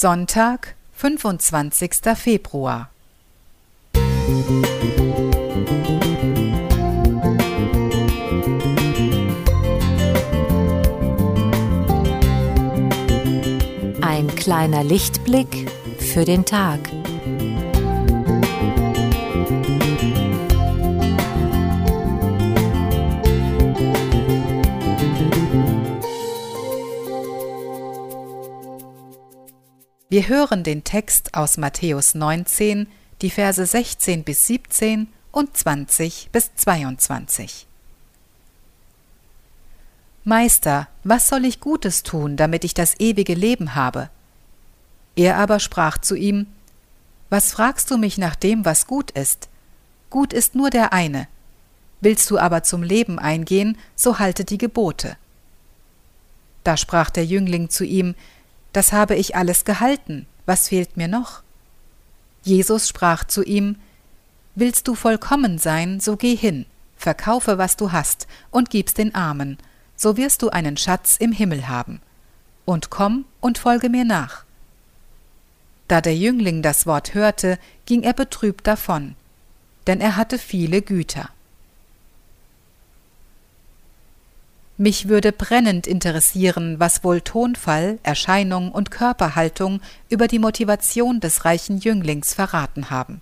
Sonntag, 25. Februar. Ein kleiner Lichtblick für den Tag. Wir hören den Text aus Matthäus 19, die Verse 16 bis 17 und 20 bis 22. Meister, was soll ich Gutes tun, damit ich das ewige Leben habe? Er aber sprach zu ihm, Was fragst du mich nach dem, was gut ist? Gut ist nur der eine. Willst du aber zum Leben eingehen, so halte die Gebote. Da sprach der Jüngling zu ihm, das habe ich alles gehalten, was fehlt mir noch? Jesus sprach zu ihm, Willst du vollkommen sein, so geh hin, verkaufe, was du hast, und gib's den Armen, so wirst du einen Schatz im Himmel haben. Und komm und folge mir nach. Da der Jüngling das Wort hörte, ging er betrübt davon, denn er hatte viele Güter. Mich würde brennend interessieren, was wohl Tonfall, Erscheinung und Körperhaltung über die Motivation des reichen Jünglings verraten haben.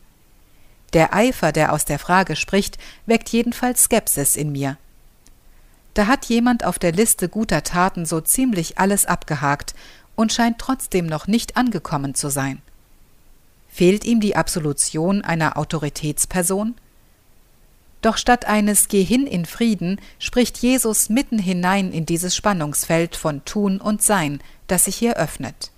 Der Eifer, der aus der Frage spricht, weckt jedenfalls Skepsis in mir. Da hat jemand auf der Liste guter Taten so ziemlich alles abgehakt und scheint trotzdem noch nicht angekommen zu sein. Fehlt ihm die Absolution einer Autoritätsperson? Doch statt eines Geh hin in Frieden spricht Jesus mitten hinein in dieses Spannungsfeld von Tun und Sein, das sich hier öffnet.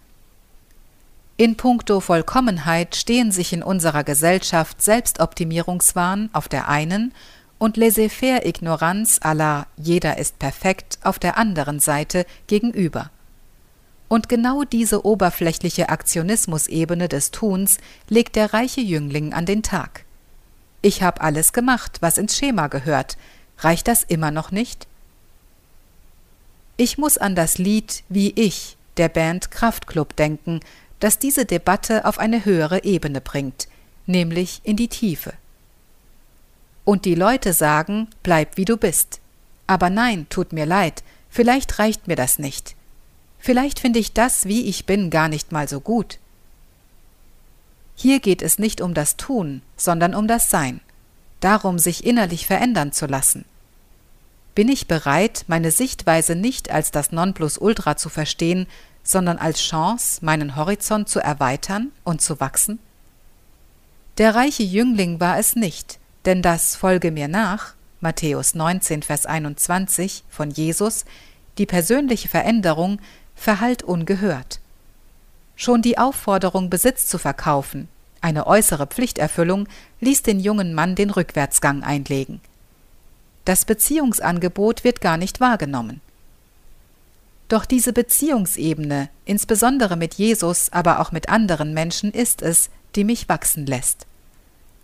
In puncto Vollkommenheit stehen sich in unserer Gesellschaft Selbstoptimierungswahn auf der einen und Laissez-faire-Ignoranz aller jeder ist perfekt auf der anderen Seite gegenüber. Und genau diese oberflächliche Aktionismusebene des Tuns legt der reiche Jüngling an den Tag. Ich habe alles gemacht, was ins Schema gehört. Reicht das immer noch nicht? Ich muss an das Lied Wie ich der Band Kraftklub denken, das diese Debatte auf eine höhere Ebene bringt, nämlich in die Tiefe. Und die Leute sagen, bleib wie du bist. Aber nein, tut mir leid, vielleicht reicht mir das nicht. Vielleicht finde ich das, wie ich bin, gar nicht mal so gut. Hier geht es nicht um das Tun, sondern um das Sein, darum sich innerlich verändern zu lassen. Bin ich bereit, meine Sichtweise nicht als das Nonplusultra zu verstehen, sondern als Chance, meinen Horizont zu erweitern und zu wachsen? Der reiche Jüngling war es nicht, denn das Folge mir nach, Matthäus 19, Vers 21 von Jesus, die persönliche Veränderung, verhallt ungehört. Schon die Aufforderung, Besitz zu verkaufen, eine äußere Pflichterfüllung, ließ den jungen Mann den Rückwärtsgang einlegen. Das Beziehungsangebot wird gar nicht wahrgenommen. Doch diese Beziehungsebene, insbesondere mit Jesus, aber auch mit anderen Menschen, ist es, die mich wachsen lässt.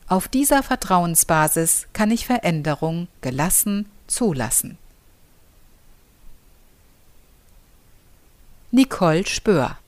Auf dieser Vertrauensbasis kann ich Veränderung gelassen zulassen. Nicole Musik